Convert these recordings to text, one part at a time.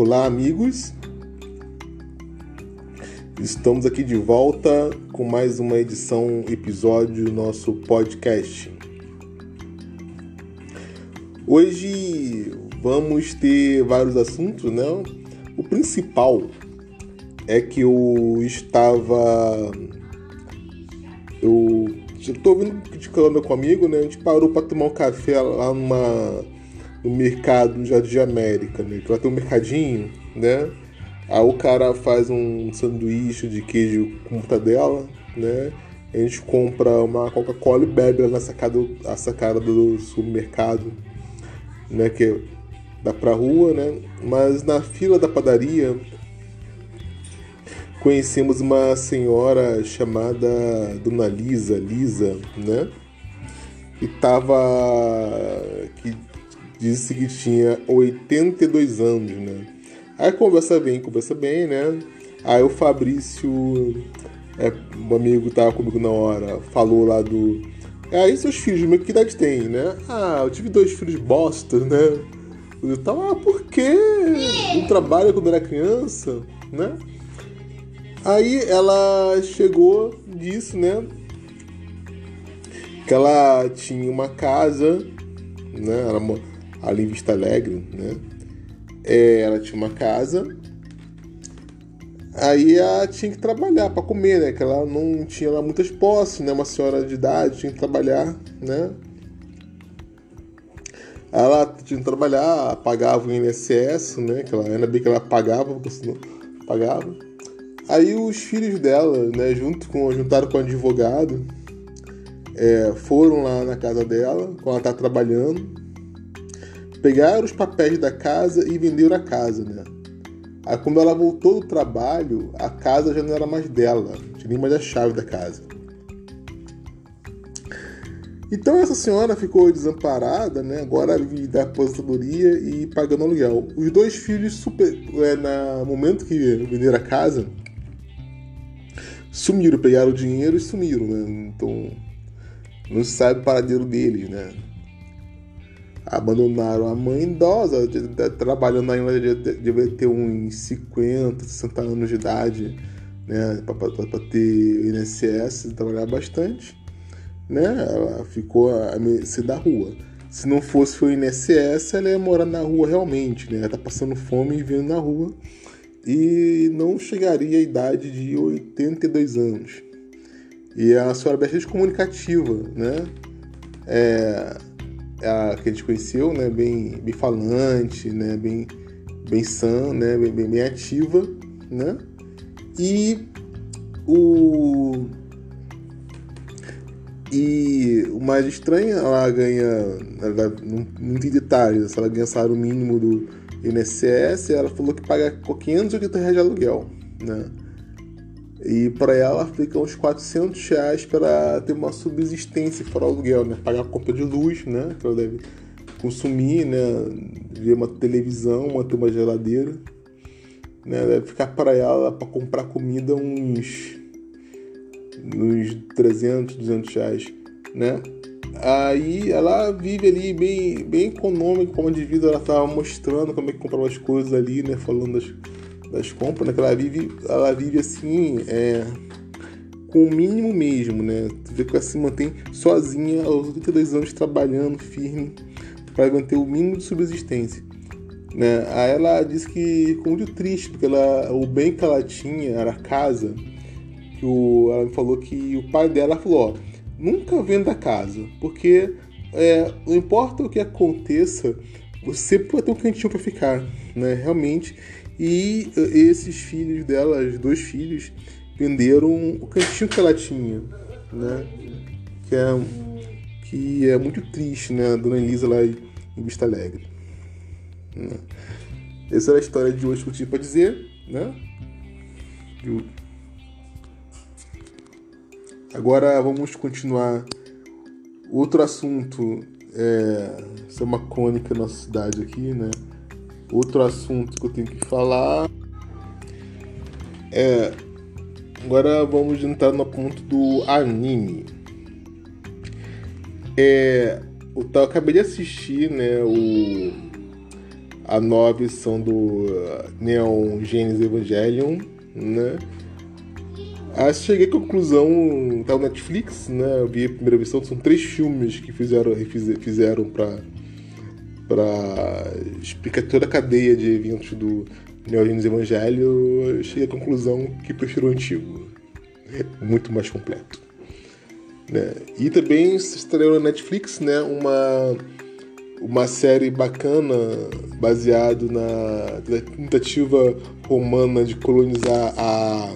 Olá, amigos. Estamos aqui de volta com mais uma edição, episódio do nosso podcast. Hoje vamos ter vários assuntos, né? O principal é que eu estava. Eu estou vindo de com um amigo, né? A gente parou para tomar um café lá numa, no mercado Jardim de América, né? Que lá tem um mercadinho, né? Aí o cara faz um sanduíche de queijo com mortadela, né? A gente compra uma Coca-Cola e bebe na sacada, a sacada do supermercado, né? Que dá pra rua, né? Mas na fila da padaria conhecemos uma senhora chamada Dona Lisa, Lisa, né? E tava que disse que tinha 82 anos, né? Aí conversa bem, conversa bem, né? Aí o Fabrício, é, um amigo que tava comigo na hora, falou lá do. Aí seus filhos, mas que idade tem, né? Ah, eu tive dois filhos bosta, né? Eu tava, ah, por quê? Não trabalha quando era criança, né? Aí ela chegou disso, né? Que ela tinha uma casa, né? Ela, ali em Vista Alegre, né? É, ela tinha uma casa. Aí ela tinha que trabalhar para comer, né? Que ela não tinha lá muitas posses, né? Uma senhora de idade tinha que trabalhar, né? Ela tinha que trabalhar, pagava o INSS, né? Que ela, ainda bem que ela pagava, porque senão pagava. Aí os filhos dela, né, junto com, juntaram com o advogado, é, foram lá na casa dela, quando ela tá trabalhando, pegaram os papéis da casa e venderam a casa, né? Aí quando ela voltou do trabalho, a casa já não era mais dela, tinha nem mais a chave da casa. Então essa senhora ficou desamparada, né? Agora vive da aposentadoria e pagando aluguel. Os dois filhos, super, é, no momento que venderam a casa, sumiram, pegaram o dinheiro e sumiram, né? Então não se sabe o paradeiro deles, né? Abandonaram a mãe idosa, trabalhando ainda, deve ter uns 50, 60 anos de idade, né? Para ter INSS, trabalhar bastante, né? Ela ficou a mercê da rua. Se não fosse o INSS, ela ia morar na rua realmente, né? Ela tá passando fome e vivendo na rua e não chegaria à idade de 82 anos. E a senhora é bastante comunicativa, né? É, a que a gente conheceu, né? Bem, bem falante, né? Bem, bem sã, né? Bem, bem, bem ativa, né? E o e o mais estranho, ela ganha, ela, não, não tem detalhes, ela ganha salário mínimo do INSS, ela falou que paga 580 reais de aluguel, né? E para ela fica uns 400 reais para ter uma subsistência fora o aluguel, né? Pagar a conta de luz, né? Que ela deve consumir, né? Ver uma televisão, manter uma geladeira, né? Deve ficar para ela para comprar comida uns uns 300, 200 reais, né? Aí ela vive ali bem, bem econômico, como de vida, ela tava mostrando como é que comprava as coisas ali, né? Falando das, das compras, né? Que ela vive, ela vive assim, é, com o mínimo mesmo, né? Tu vê que ela se mantém sozinha aos 82 anos trabalhando firme para manter o mínimo de subsistência. Né? Aí ela disse que ficou muito triste, porque ela, o bem que ela tinha era a casa. Que o, ela me falou que o pai dela falou: ó, nunca venda a casa, porque é, não importa o que aconteça, você pode ter um cantinho para ficar, né? Realmente. E esses filhos dela, os dois filhos, venderam o cantinho que ela tinha, né? Que é, que é muito triste, né? A dona Elisa lá em Vista Alegre. Né? Essa era a história de hoje que eu tinha para dizer, né? Agora vamos continuar. Outro assunto, é, isso é uma crônica na nossa cidade aqui, né? Outro assunto que eu tenho que falar é. Agora vamos entrar no ponto do anime. É, eu, acabei de assistir, né? O, a nova versão do Neon Genesis Evangelion, né? Aí cheguei à conclusão, tá no Netflix, né? Eu vi a primeira versão, são três filmes que fizeram, fizeram para para explicar toda a cadeia de eventos do Neon Genesis Evangelho, eu cheguei à conclusão que prefiro o antigo. É muito mais completo. Né? E também se estreou na Netflix né, uma, uma série bacana baseado na tentativa romana de colonizar a,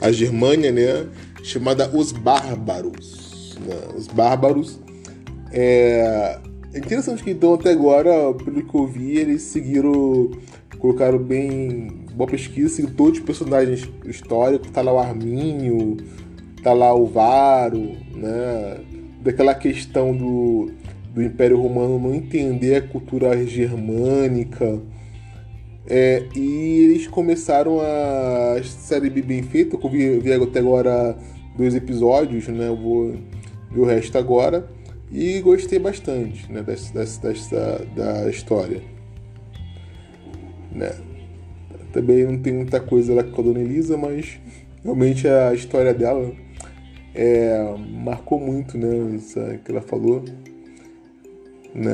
a Germânia, né, chamada Os Bárbaros. Né? Os Bárbaros é, é interessante que então até agora, pelo que eu vi, eles seguiram, colocaram bem boa pesquisa, seguiram todos os personagens históricos, tá lá o Armínio, tá lá o Varo, né? Daquela questão do, do Império Romano não entender a cultura germânica. É, e eles começaram a série bem feita, eu vi, vi até agora dois episódios, né? Eu vou ver o resto agora. E gostei bastante né, dessa, dessa, da história. Né? Também não tem muita coisa lá com a Dona Elisa, mas realmente a história dela é, marcou muito, né? Isso que ela falou. Né?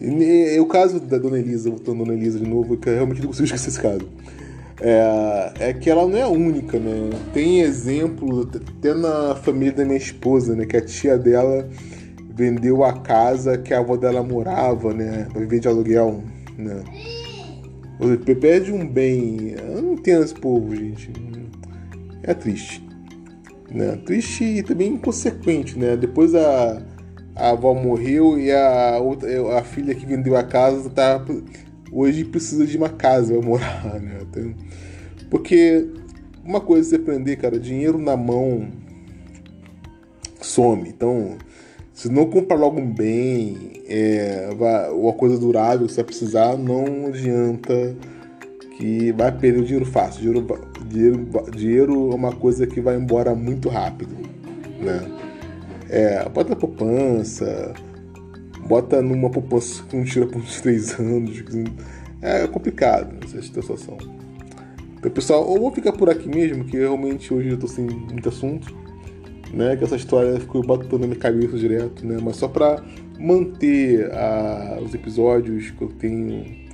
E, e, o caso da Dona Elisa, voltando a Dona Elisa de novo, que eu realmente não consigo esquecer esse caso. É, é que ela não é única, né? Tem exemplo até na família da minha esposa, né? Que a tia dela vendeu a casa que a avó dela morava, né? Pra viver de aluguel, né? Perde um bem. Eu não entendo esse povo, gente. É triste né? Triste e também inconsequente, né? Depois a, a avó morreu e a, outra, a filha que vendeu a casa tá, hoje precisa de uma casa para morar, né? Porque uma coisa é você aprender, cara, dinheiro na mão some. Então, se não comprar logo um bem, é, uma coisa durável que você vai precisar, não adianta que vai perder o dinheiro fácil. Dinheiro, dinheiro, dinheiro é uma coisa que vai embora muito rápido, né? É, bota na poupança, bota numa poupança que não tira por uns três anos. É complicado essa situação. Então, pessoal, eu vou ficar por aqui mesmo, que realmente hoje eu tô sem muito assunto, né? Que essa história ficou batendo na minha cabeça direto, né? Mas só para manter a, os episódios que eu tenho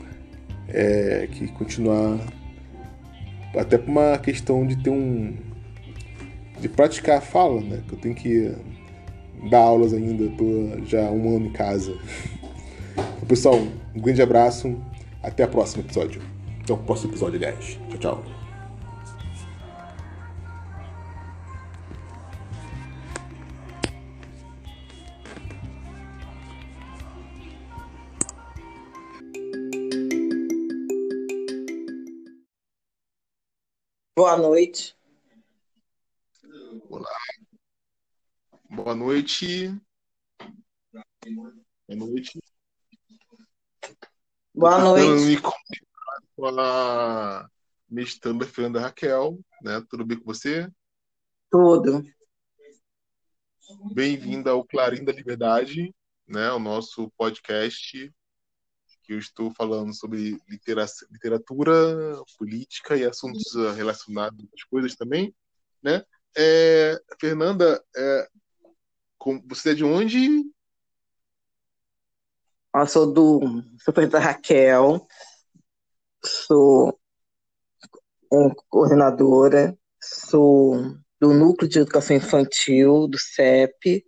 é, que continuar até por uma questão de ter um de praticar a fala, né? Que eu tenho que dar aulas ainda, tô já um ano em casa. Então, pessoal, um grande abraço, até o próximo episódio. Até o próximo episódio, aliás. Tchau, tchau. Boa noite. Olá. Boa noite. Boa noite. Boa noite. Com a Fernanda Raquel, né? Tudo bem com você? Tudo. Bem-vinda ao Clarim da Liberdade, né? O nosso podcast que eu estou falando sobre literatura, política e assuntos ah, relacionados às coisas também, né? É, Fernanda, é, você é de onde? Eu sou do sou da Raquel, sou coordenadora, sou do Núcleo de Educação Infantil, do CEP,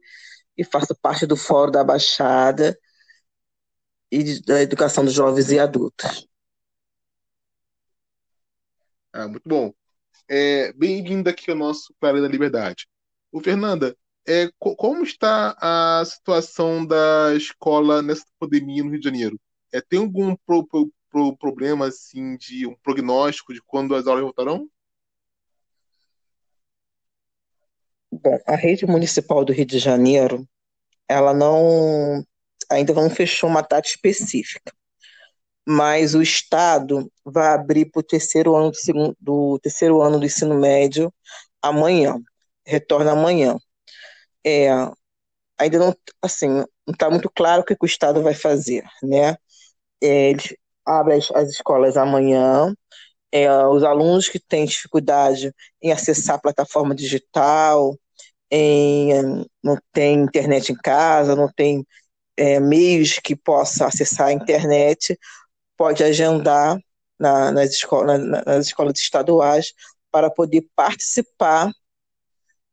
e faço parte do Fórum da Baixada, e da educação dos jovens e adultos. Ah, muito bom. É, Bem-vindo aqui ao nosso Claro da Liberdade. O Fernanda, é, como está a situação da escola nessa pandemia no Rio de Janeiro? É, tem algum pro, pro, pro, problema assim de um prognóstico de quando as aulas voltarão? Bom, a rede municipal do Rio de Janeiro, ela não ainda não fechou uma data específica. Mas o Estado vai abrir para o terceiro ano do, segundo, do terceiro ano do ensino médio amanhã. Retorna amanhã. É, ainda não, assim, não está muito claro o que, o Estado vai fazer, né? é, eles as, as escolas amanhã. É, os alunos que têm dificuldade em acessar a plataforma digital, em, não tem internet em casa, não tem é, meios que possa acessar a internet, pode agendar na, nas, escolas, nas escolas estaduais para poder participar,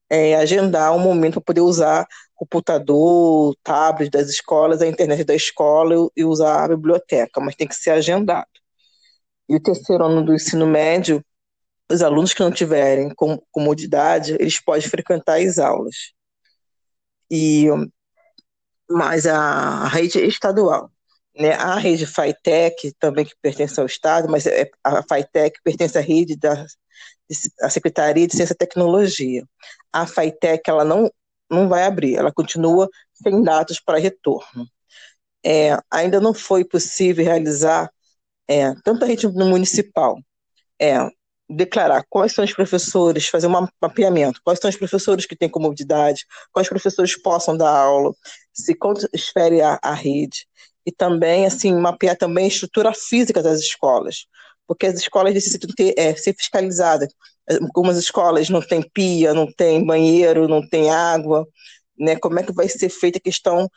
é, agendar um momento para poder usar computador, tablet das escolas, a internet da escola e usar a biblioteca, mas tem que ser agendado. E o terceiro ano do ensino médio, os alunos que não tiverem comodidade, eles podem frequentar as aulas. E mas a rede estadual, né? A rede FITEC também que pertence ao estado, mas é, a FITEC pertence à rede da Secretaria de Ciência e Tecnologia. A FITEC ela não não vai abrir, ela continua sem datas para retorno. É, ainda não foi possível realizar, é, tanto a rede municipal, é, declarar quais são os professores, fazer um mapeamento, quais são os professores que têm comodidade, quais professores possam dar aula, se transfere a, a rede, e também, assim, mapear também a estrutura física das escolas, porque as escolas necessitam ter, é, ser fiscalizadas, algumas escolas não têm pia, não tem banheiro, não tem água, né? Como é que vai ser feita a questão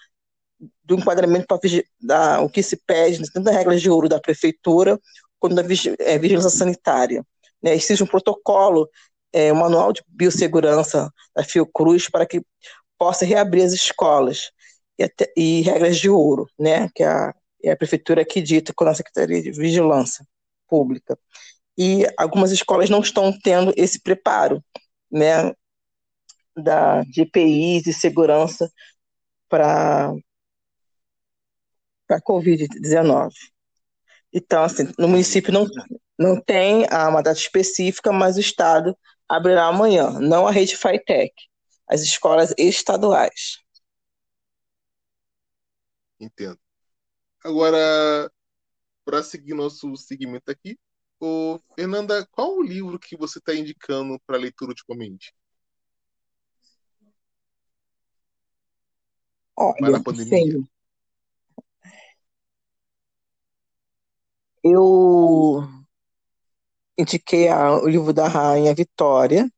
do enquadramento para o que se pede, né? tanto das regras de ouro da prefeitura, quanto da é, vigilância sanitária. Né? Existe um protocolo, é, um manual de biossegurança da Fiocruz para que possa reabrir as escolas e, até, e regras de ouro, né? Que a, é a prefeitura que dita com a Secretaria de Vigilância Pública e algumas escolas não estão tendo esse preparo, né, da de EPIs e segurança para a Covid-19. Então, assim, no município não, não tem uma data específica, mas o Estado abrirá amanhã, não a rede FITEC, as escolas estaduais. Entendo. Agora, para seguir nosso segmento aqui, Ô, Fernanda, qual o livro que você está indicando para leitura ultimamente? Olha, sim. Eu indiquei a, o livro da Rainha Vitória,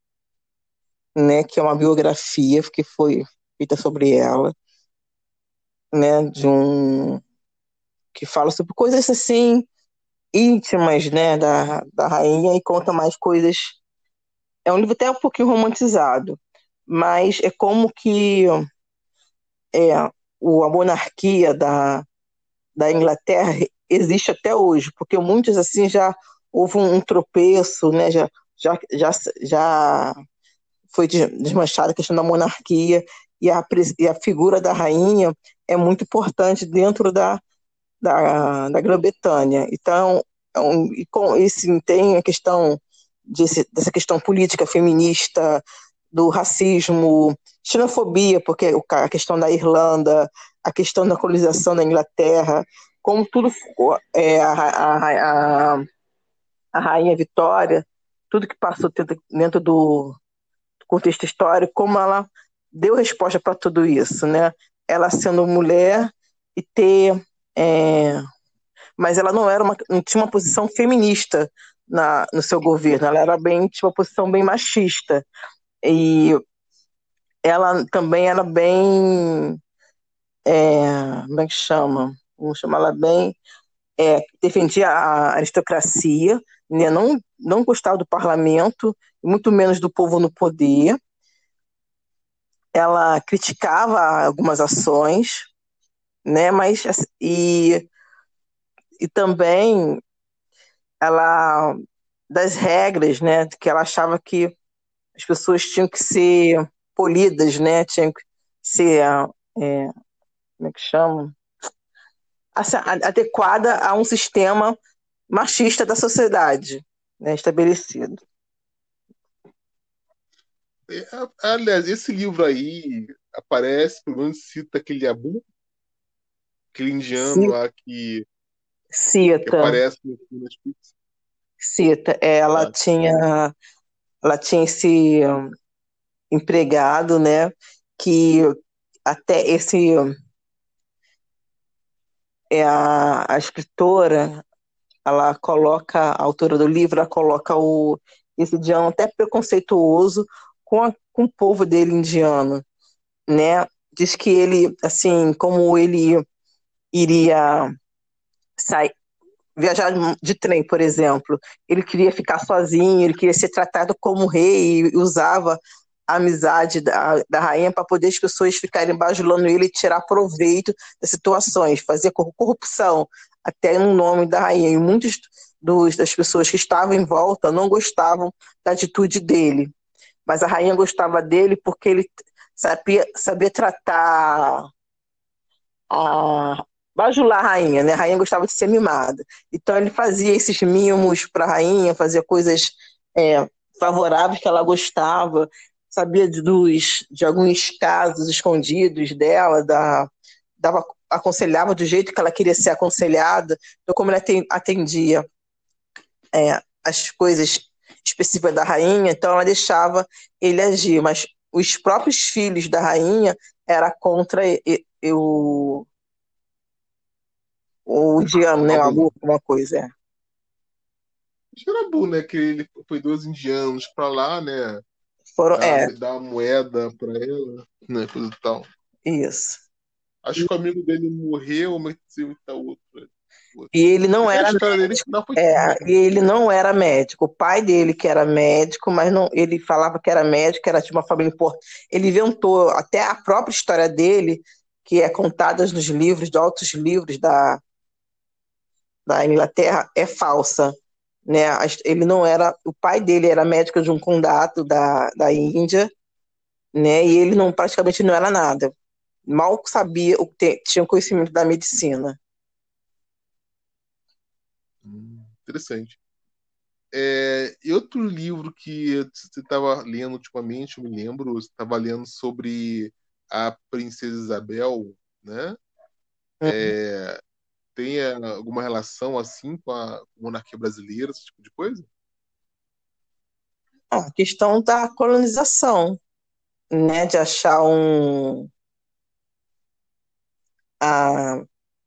né, que é uma biografia que foi feita sobre ela, né, de um que fala sobre coisas assim íntimas, né, da, da rainha e conta mais coisas. É um livro até um pouquinho romantizado, mas é como que é, a monarquia da, da Inglaterra existe até hoje, porque muitos assim já houve um, um tropeço, né, já, já, já, já foi desmanchada a questão da monarquia e a, e a figura da rainha é muito importante dentro da, da, da Grã-Bretanha. Então, é um, e com isso tem a questão desse, dessa questão política feminista, do racismo, xenofobia, porque a questão da Irlanda, a questão da colonização da Inglaterra, como tudo é, a, a, a, a rainha Vitória, tudo que passou dentro do contexto histórico, como ela deu resposta para tudo isso, né? Ela sendo mulher e ter é, mas ela não era uma, não tinha uma posição feminista na, no seu governo, ela era bem tinha uma posição bem machista e ela também era bem é, como é que chama vamos chamar ela bem é, defendia a aristocracia né, não não gostava do parlamento muito menos do povo no poder. Ela criticava algumas ações né? Mas e e também ela das regras, né, que ela achava que as pessoas tinham que ser polidas, né, tinham que ser, é, como é que chama? Adequada a um sistema machista da sociedade né, estabelecido. É, aliás, esse livro aí aparece, pelo menos cita aquele Abu, aquele indiano Sim. lá que Cita. Aparece no Netflix. Cita. Ela ah. tinha ela tinha esse empregado, né, que até esse é a, a escritora, ela coloca, a autora do livro, ela coloca o, esse indiano até preconceituoso com, a, com o povo dele indiano, né? Diz que ele, assim, como ele iria sair, viajar de trem, por exemplo, ele queria ficar sozinho, ele queria ser tratado como rei e usava a amizade da, da rainha para poder as pessoas ficarem bajulando ele e tirar proveito das situações, fazer corrupção até no nome da rainha. E muitos dos, das pessoas que estavam em volta não gostavam da atitude dele. Mas a rainha gostava dele porque ele sabia, sabia tratar a bajular a rainha, né? A rainha gostava de ser mimada. Então ele fazia esses mimos para a rainha, fazia coisas é, favoráveis que ela gostava, sabia de, dos, de alguns casos escondidos dela, da, dava, aconselhava do jeito que ela queria ser aconselhada. Então, como ela atendia é, as coisas específicas da rainha, então ela deixava ele agir, mas os próprios filhos da rainha era contra o o indiano, né? Alguma coisa, é. Acho que era bom, né? Que ele foi dois indianos pra lá, né? Foram, dar, é. dar moeda pra ela, né? Coisa e tal. Isso. Acho que o amigo dele morreu, mas tá outro. E ele não era médico. É, e ele não era médico. O pai dele que era médico, mas não, ele falava que era médico, era de uma família importante. Ele inventou até a própria história dele, que é contada nos livros, de altos livros da, da Inglaterra, é falsa. Né? Ele não era. O pai dele era médico de um condado da, da Índia, né? E ele não praticamente não era nada. Mal sabia o que tinha conhecimento da medicina. Interessante. É, outro livro que você estava lendo ultimamente, eu me lembro, você estava lendo sobre a Princesa Isabel, né? Uhum. É, tem alguma relação assim com a monarquia brasileira, esse tipo de coisa? A questão da colonização, né? De achar um. A,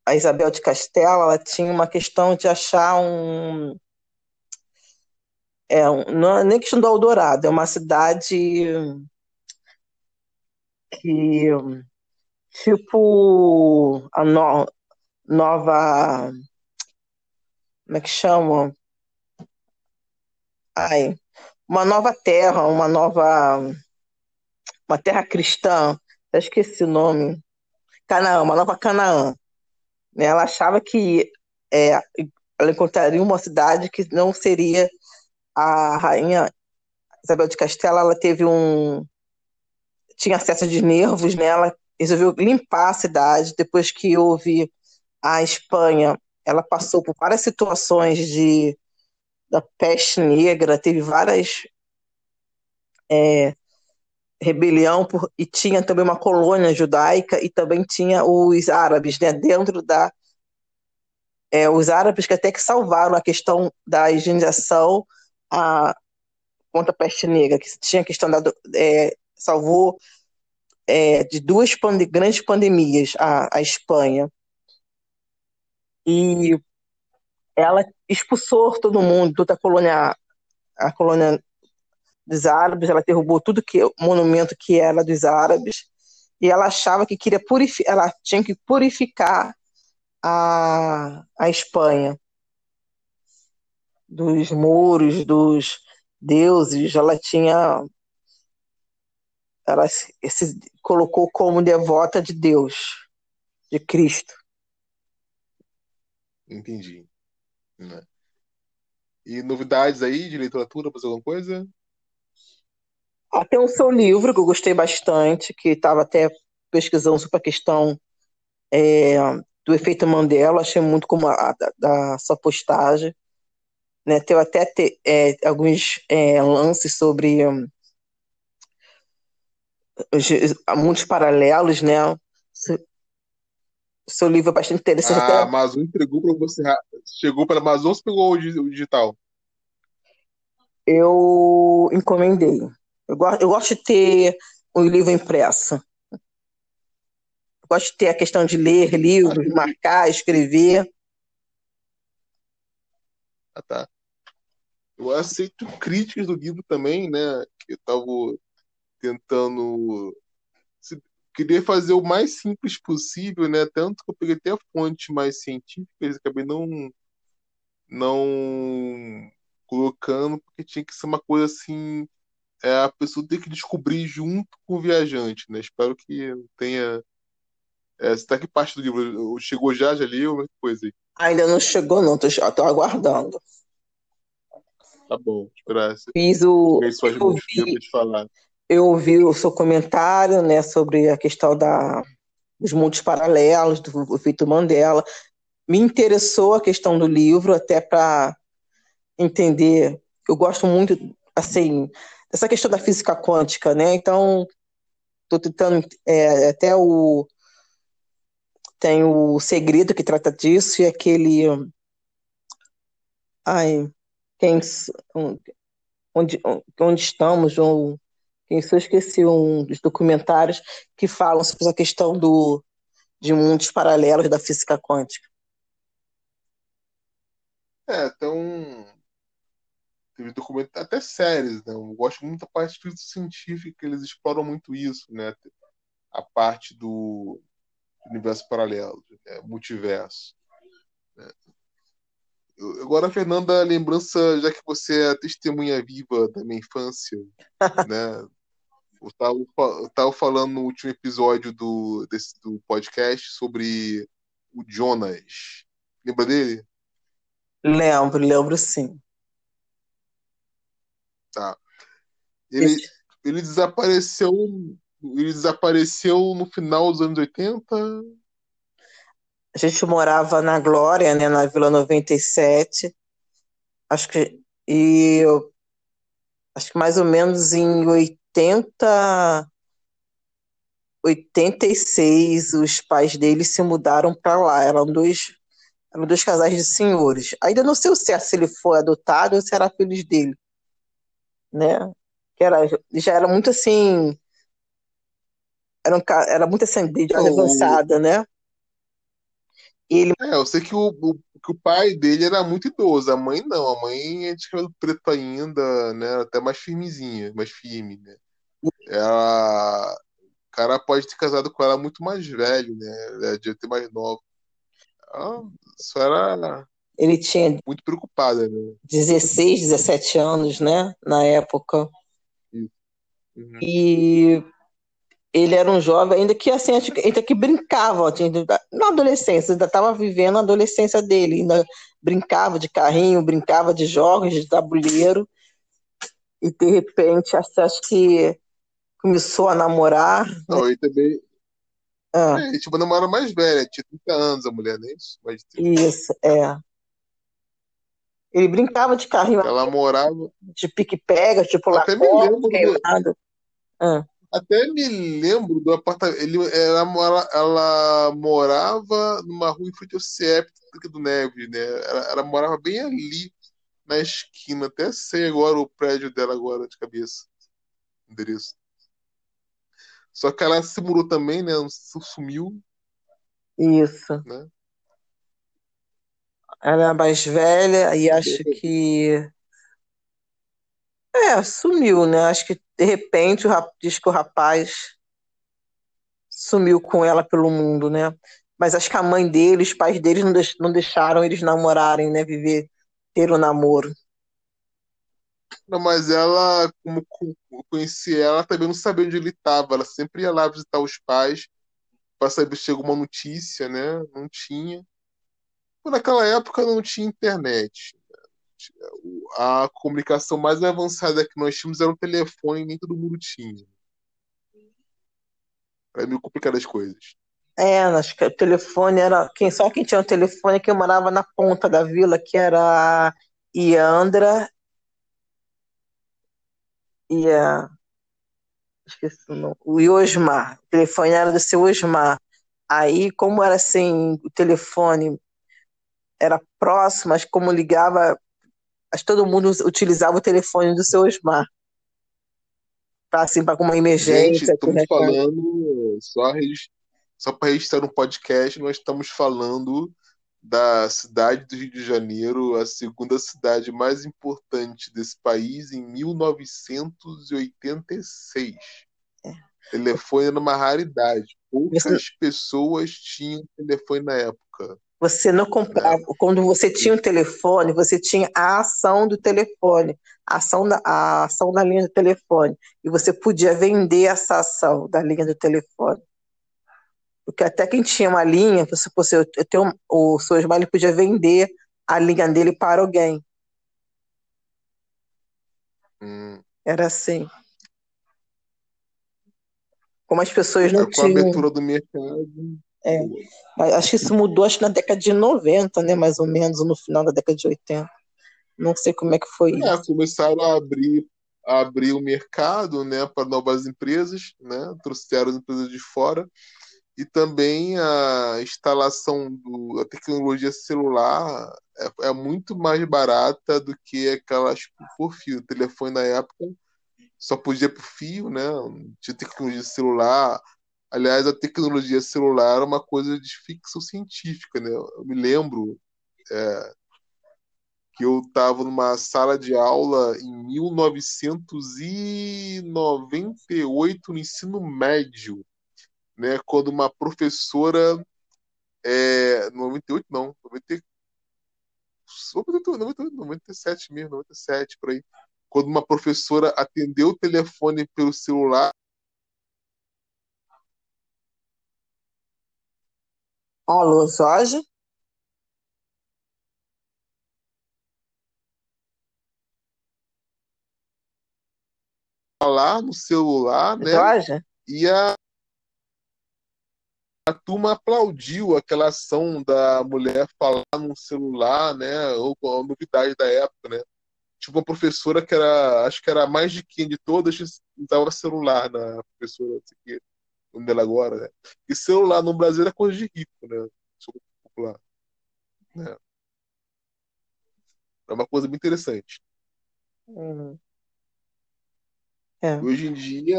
a Isabel de Castela ela tinha uma questão de achar um. É, um, não é nem questão do Eldorado, é uma cidade que, tipo, a no, nova. Como é que chama? Ai, uma nova terra, uma nova. Uma terra cristã, eu esqueci o nome. Canaã, uma nova Canaã. Né? Ela achava que é, ela encontraria uma cidade que não seria a rainha Isabel de Castela. Ela teve um tinha acesso de nervos, né? Ela resolveu limpar a cidade depois que houve a Espanha. Ela passou por várias situações de da peste negra, teve várias é, rebelião por, e tinha também uma colônia judaica e também tinha os árabes né, dentro da é, os árabes que até que salvaram a questão da higienização a, contra a peste negra, que tinha a questão da é, salvou é, de duas pande grandes pandemias a, a Espanha e ela expulsou todo mundo, toda a colônia a colônia dos árabes, ela derrubou tudo que monumento que era dos árabes e ela achava que queria purificar, ela tinha que purificar a, a Espanha dos mouros, dos deuses, ela tinha ela se, se colocou como devota de Deus, de Cristo. Entendi. Né? E novidades aí de literatura, fazer alguma coisa? Ah, tem o seu livro que eu gostei bastante, que estava até pesquisando sobre a questão é, do efeito Mandela, achei muito como a, a da sua postagem. Né? Tem até te, é, alguns é, lances sobre um, muitos paralelos, né? O seu livro é bastante interessante. A Amazon entregou para você. Chegou para a Amazon ou você pegou o digital? Eu encomendei. Eu gosto, eu gosto de ter o um livro impresso. Gosto de ter a questão de ler livros, Ah, marcar, escrever. Ah, tá. Eu aceito críticas do livro também, né? Que eu tava tentando. Queria fazer o mais simples possível, né? Tanto que eu peguei até fontes mais científicas, acabei não, não colocando, porque tinha que ser uma coisa assim. É, a pessoa tem que descobrir junto com o viajante, né? Espero que tenha. É, você tá que parte do livro? Chegou já, já leu? Uma coisa aí. Ainda não chegou, não, tô, tô aguardando. Tá bom, esperar. Fiz o. Peguei suas Eu vi, te falar. Eu ouvi o seu comentário, né, sobre a questão da, dos mundos paralelos, do efeito Mandela. Me interessou a questão do livro, até para entender. Eu gosto muito, assim, dessa questão da física quântica, né? Então, estou tentando. é, até o. Tem o Segredo que trata disso, e aquele. Ai, quem, onde, onde estamos, ou quem só esqueci um dos documentários que falam sobre essa questão do, de mundos paralelos da física quântica. É, então. Teve documento, até séries, né? Eu gosto muito da parte científica, eles exploram muito isso, né? A parte do universo paralelo, né? multiverso. Né? Agora, Fernanda, lembrança, já que você é a testemunha viva da minha infância, né? Eu tava, eu tava falando no último episódio do, desse, do podcast sobre o Jonas. Lembra dele? Lembro, lembro sim. Tá. Ele, ele desapareceu. Ele desapareceu no final dos anos 80. A gente morava na Glória, né, na Vila 97. Acho que e eu, acho que mais ou menos em 80 86 os pais dele se mudaram para lá. Eram dois eram dois casais de senhores. Ainda não sei o certo se ele foi adotado ou se era filhos dele, né? Que era já era muito assim era, um, era muito assim, de idade Oh. avançada, né? E ele É, eu sei que o, o, que o pai dele era muito idoso, a mãe não, a mãe é de cabelo preto ainda, né? Até mais firmezinha, mais firme, né? Ela, o cara pode ter casado com ela muito mais velho, né? Ela devia ter mais nova. Ela só era ele tinha muito preocupada, né? 16, 17 anos, né, na época. Uhum. E ele era um jovem ainda que assim, ainda que brincava, tinha- na adolescência, ainda estava vivendo a adolescência dele, ainda brincava de carrinho, brincava de jogos de tabuleiro. E de repente, acho acho que começou a namorar. Não, ele também. Ah, É, uma namorada mais velha, tinha 30 anos a mulher, não é isso? Mais de 30. isso, é. Ele brincava de carrinho Ela morava. de pique-pega, tipo Até me lembro do-. Ah, Até me lembro do apartamento. Ele, ela, mora- ela morava numa rua em frente ao CIEP do Neves, né? Ela, ela morava bem ali na esquina. Até sei agora o prédio dela agora de cabeça. Endereço. Só que ela se mudou também, né? Sumiu, isso. né? Ela é mais velha e acho que. É, sumiu, né? Acho que de repente o rap- diz que o rapaz sumiu com ela pelo mundo, né? Mas acho que a mãe dele, os pais deles não, deix- não deixaram eles namorarem, né? Viver, ter o namoro. Não, mas ela, como conheci ela, também não sabia onde ele estava. Ela sempre ia lá visitar os pais para saber se tinha alguma notícia, né? Não tinha. Naquela época não tinha internet. A comunicação mais avançada que nós tínhamos era o telefone, nem todo mundo tinha. Era meio complicado as coisas. É, acho que o telefone era. Quem, só quem tinha o telefone quem morava na ponta da vila, que era Iandra e a. Esqueci o nome. O Iosmar. O telefone era do seu Osmar. Aí, como era assim, o telefone era próximo, mas como ligava, acho que todo mundo utilizava o telefone do seu Osmar. Pra, assim, para uma Gente, emergência. estamos com recado. falando só só para registrar um podcast, nós estamos falando da cidade do Rio de Janeiro, a segunda cidade mais importante desse país, em 1986. É. Telefone era uma raridade. Poucas pessoas tinham telefone na época. Você não comprava. Quando você tinha um telefone, você tinha a ação do telefone, a ação da, a ação da linha do telefone. E você podia vender essa ação da linha do telefone. Porque até quem tinha uma linha, se fosse eu, tenho, o seu Osmar, podia vender a linha dele para alguém. Hum. Era assim. Como as pessoas não com tinham. Com a abertura do mercado. É. Acho que isso mudou acho, na década de 90, né? Mais ou menos, no final da década de 80. Não sei como é que foi é, isso. Começaram a abrir, a abrir o mercado né, para novas empresas, né? Trouxeram as empresas de fora e também a instalação da tecnologia celular é, é, muito mais barata do que aquelas por fio. O telefone na época só podia por fio, né? Não tinha tecnologia celular. Aliás, a tecnologia celular era uma coisa de ficção científica, né? Eu me lembro é, que eu estava numa sala de aula em 1998 no ensino médio né, quando uma professora é, 98 não, 90, 98, 97 mesmo, 97 por aí, quando uma professora atendeu o telefone pelo celular Alô, Jorge? Falar no celular, né? Jorge? E a a turma aplaudiu aquela ação da mulher falar num celular, né? Ou a novidade da época, né? Tipo uma professora que era, acho que era a mais de quem de todas, usava celular na professora, não o dela agora, né? E celular no Brasil é coisa de rico, né? Popular. Né? É uma coisa bem interessante. Uhum. É. Hoje em dia,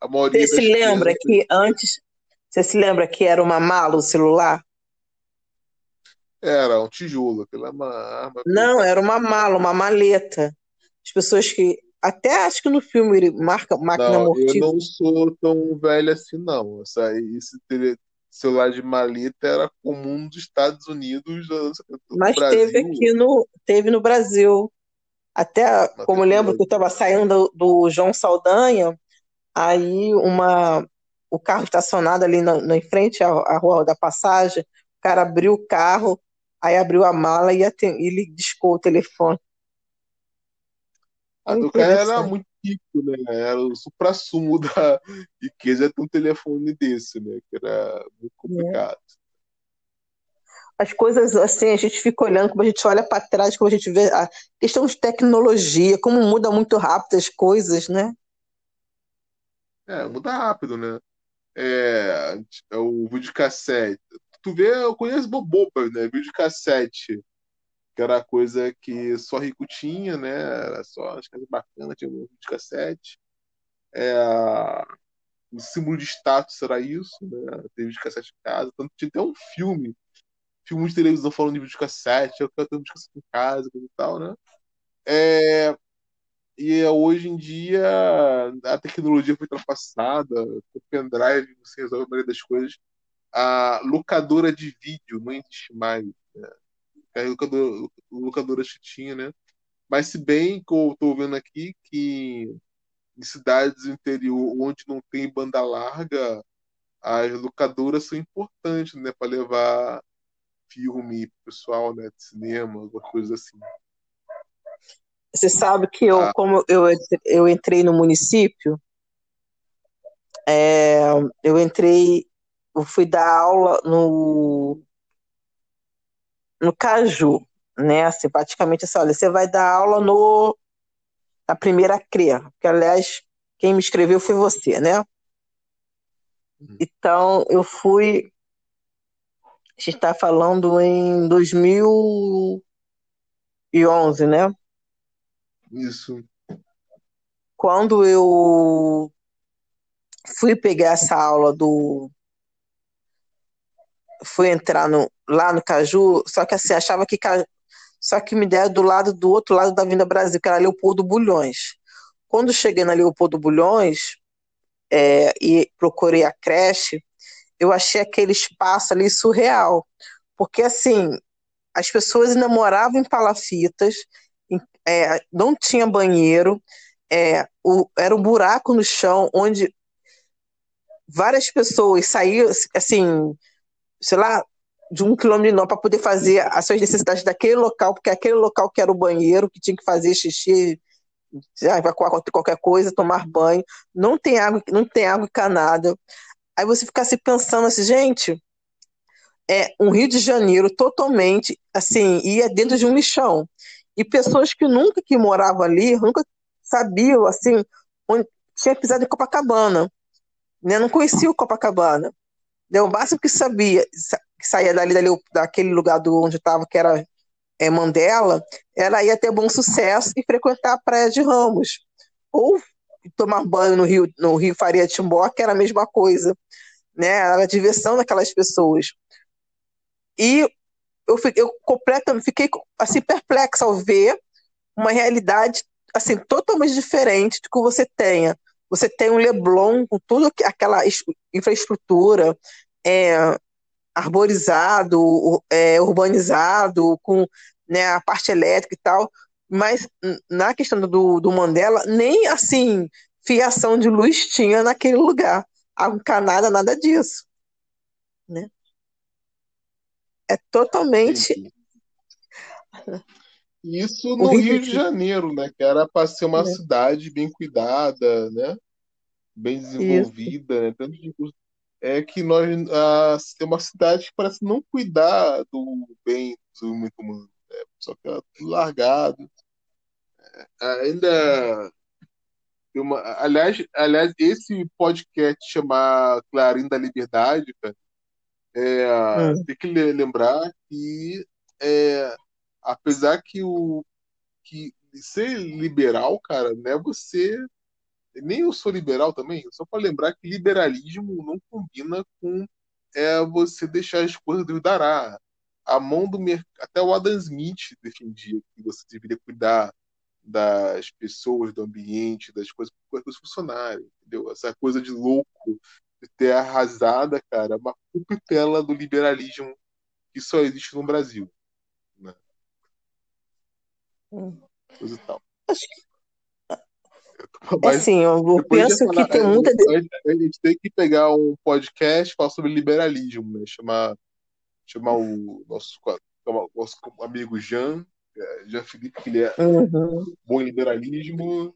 a maioria. Você se lembra que antes, você se lembra que era uma mala o celular? Era um tijolo, aquela uma arma. Não, era uma mala, uma maleta. As pessoas que. Até acho que no filme ele marca máquina não, mortífera. Eu não sou tão velho assim, não. Esse celular de maleta era comum nos Estados Unidos. No Mas Brasil. teve aqui no. Teve no Brasil. Até, Mas como lembro que eu estava saindo do, do João Saldanha, aí uma o carro estacionado ali na, na em frente à, à, Rua da Passagem, o cara abriu o carro, aí abriu a mala e ele discou o telefone. A do cara era muito rico, né? Era o supra-sumo da riqueza ter um telefone desse, né? Que era muito complicado. É. As coisas assim, a gente fica olhando, como a gente olha para trás, como a gente vê a questão de tecnologia, como muda muito rápido as coisas, né? É, muda rápido, né? é, é o videocassete. Tu vê, eu conheço bobopas, né? Videocassete, que era coisa que só rico tinha, né? Era só as coisas bacanas, tinha um videocassete. É, o símbolo de status era isso, né? Ter videocassete em casa. Tanto tinha até um filme, filme de televisão falando de videocassete, eu quero ter um videocassete em casa e tal, né? É, e hoje em dia a tecnologia foi ultrapassada, o pendrive você resolve a maioria das coisas. A locadora de vídeo não existe mais. Né? A locadora, locadora que tinha, né? Mas se bem que eu estou vendo aqui que em cidades do interior onde não tem banda larga, as locadoras são importantes, né, para levar filme pessoal, né, de cinema, alguma coisa assim. Você sabe que eu, ah. como eu, eu entrei no município, é, eu entrei, eu fui dar aula no, no Caju, né? Assim, praticamente assim, olha, você vai dar aula no, na primeira CREA, que aliás, quem me escreveu foi você, né? Uhum. Então, eu fui. A gente está falando em 2011, né? Isso. Quando eu fui pegar essa aula do fui entrar no, lá no Caju, só que assim, achava que só que me deram do lado do outro lado da Vinda Brasil, que era Leopoldo Bulhões. Quando cheguei na Leopoldo Bulhões é, e procurei a creche, eu achei aquele espaço ali surreal, porque assim as pessoas ainda moravam em palafitas, é, não tinha banheiro, é, o, era um buraco no chão onde várias pessoas saíam, assim, sei lá, de um quilômetro para poder fazer as suas necessidades daquele local, porque aquele local que era o banheiro, que tinha que fazer xixi, evacuar qualquer coisa, tomar banho, não tem água, não tem água encanada. Aí você fica se pensando assim, gente, é um Rio de Janeiro totalmente assim, ia dentro de um lixão. E pessoas que nunca que moravam ali, nunca sabiam assim, onde tinha pisado em Copacabana, né? Não conhecia o Copacabana. Né? O máximo que sabia, que saía dali, dali daquele lugar do onde estava, que era é, Mandela, ela ia ter bom sucesso e frequentar a Praia de Ramos. Ou tomar banho no Rio, no Rio Faria Timbó, que era a mesma coisa. Né? Era a diversão daquelas pessoas. E eu, eu completamente fiquei assim perplexa ao ver uma realidade assim totalmente diferente do que você tenha. Você tem um Leblon com toda aquela infraestrutura é, arborizado, é, urbanizado, com né, a parte elétrica e tal, mas na questão do, do Mandela, nem assim fiação de luz tinha naquele lugar. Água encanada, nada disso. Né? É totalmente. Isso no Rio de Janeiro, né? Que era para ser uma é. cidade bem cuidada, né? Bem desenvolvida, né? Tanto de é que nós a, tem uma cidade que parece não cuidar do bem do muito comum, né? só que é tudo largado. É, ainda uma, aliás, aliás, esse podcast chamar Clarim da Liberdade, cara, é, hum. Tem que lembrar que, é, apesar que o que ser liberal, cara, não é você. Nem eu sou liberal também, só para lembrar que liberalismo não combina com é, você deixar as coisas do dará. A mão do mercado. Até o Adam Smith defendia que você deveria cuidar das pessoas, do ambiente, das coisas para funcionários, entendeu? Essa coisa de louco de ter arrasada, cara, uma cupitela do liberalismo que só existe no Brasil. Né? Hum. Coisa e tal. Acho que. Mas, assim, eu penso falar, que tem muita. A gente tem que pegar um podcast falar sobre liberalismo, né? Chamar, chamar o nosso, nosso amigo Jean, é, Jean Felipe, que ele é uhum. bom em liberalismo.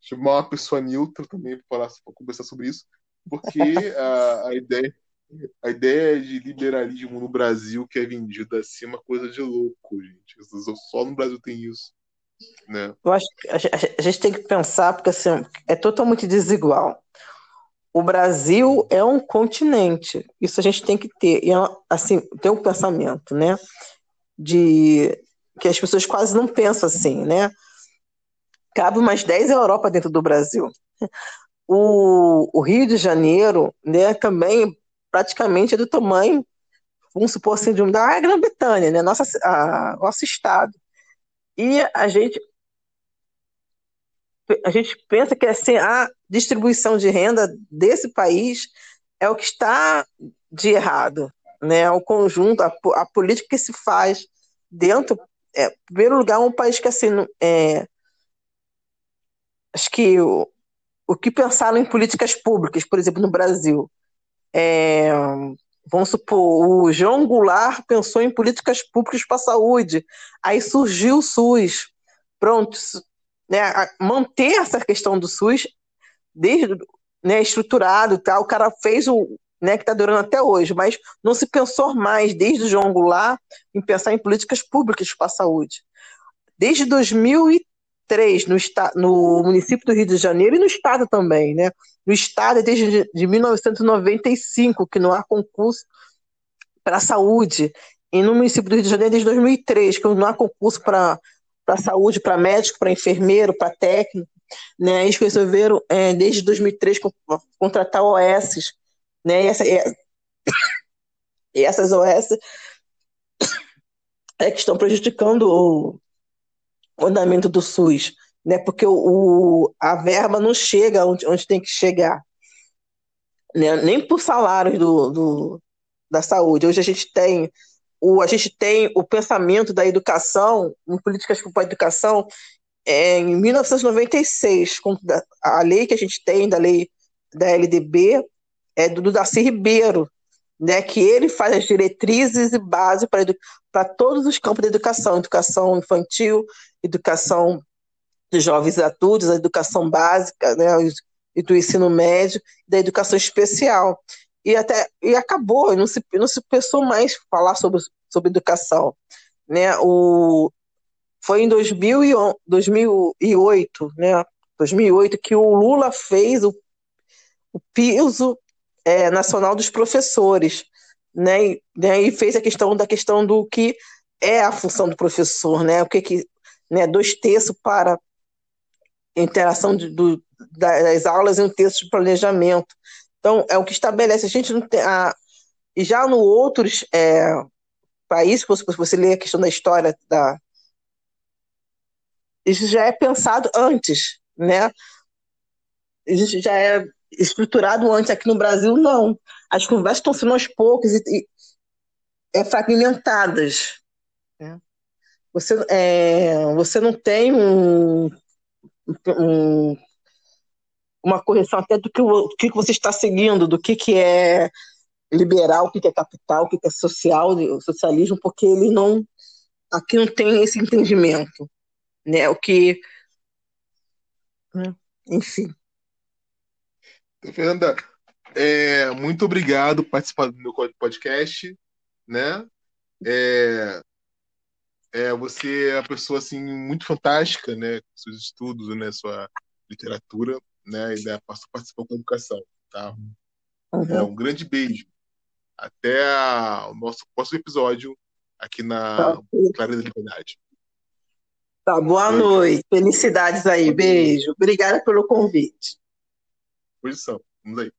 Chamar uma pessoa neutra também para conversar sobre isso porque a, a, ideia a ideia de liberalismo no Brasil que é vendida assim é uma coisa de louco, gente. Só no Brasil tem isso. Né? Eu acho que a gente tem que pensar, porque assim, é totalmente desigual. O Brasil é um continente, isso a gente tem que ter. E assim, tem um pensamento, né? De que as pessoas quase não pensam assim, né? Cabe umas 10 Europa dentro do Brasil o, o Rio de Janeiro, né, também praticamente é do tamanho, vamos supor assim, de um, da Grã-Bretanha, né, nossa, a, nosso estado. E a gente a gente pensa que assim, a distribuição de renda desse país é o que está de errado, né? O conjunto, a, a política que se faz dentro, é, em primeiro lugar, um país que assim, é, acho que o, o que pensaram em políticas públicas, por exemplo, no Brasil. É, vamos supor, o João Goulart pensou em políticas públicas para a saúde, aí surgiu o SUS. Pronto, né, manter essa questão do SUS desde né, estruturado, tá, o cara fez o né, que está durando até hoje, mas não se pensou mais desde o João Goulart em pensar em políticas públicas para a saúde. Desde 2013 três no, no município do Rio de Janeiro e no estado também, né? No estado é desde de 1995 que não há concurso para a saúde e no município do Rio de Janeiro desde 2003 que não há concurso para para saúde, para médico, para enfermeiro, para técnico, né? Eles resolveram é, desde 2003 contratar OS, né? E essa, é, E essas OS é que estão prejudicando andamento do SUS, né? Porque o, a verba não chega onde, onde tem que chegar, né? Nem por salários do, do, da saúde. Hoje a gente tem o, a gente tem o pensamento da educação, em políticas para a educação, é, em 1996, a lei que a gente tem, da lei da LDB, é do Darcy Ribeiro, né, que ele faz as diretrizes e base para todos os campos da educação, educação infantil, educação de jovens adultos, a educação básica, né, e do ensino médio, da educação especial. E até e acabou, não se não se pensou mais falar sobre, sobre educação, né? O foi em 2000 2008, né? 2008 que o Lula fez o, o piso é, nacional dos professores, né? E, né? e fez a questão da questão do que é a função do professor, né? O que que, né? Dois terços para interação de, do, das aulas e um terço de planejamento. Então é o que estabelece. A gente não tem a, e já no outros é, países, se você lê a questão da história da isso já é pensado antes, né? Isso já é estruturado antes. Aqui no Brasil, não. As conversas estão sendo aos poucos e, e é, fragmentadas. É. Você, é, você não tem um, um, uma correção até do que, o, que você está seguindo, do que, que é liberal, o que, que é capital, o que, que é social, socialismo, porque ele não. Aqui não tem esse entendimento. Né? O que. Né? Enfim. Fernanda, é, muito obrigado por participar do meu podcast, né? É, é, você é uma pessoa assim muito fantástica, né? Com seus estudos, né? Sua literatura, né? E da participação com a educação, tá? Uhum. É, um grande beijo. Até a, o nosso próximo episódio aqui na tá. Clareza da Liberdade. Tá, boa noite. Felicidades aí. Beijo. Obrigada pelo convite. Posição. Vamos aí.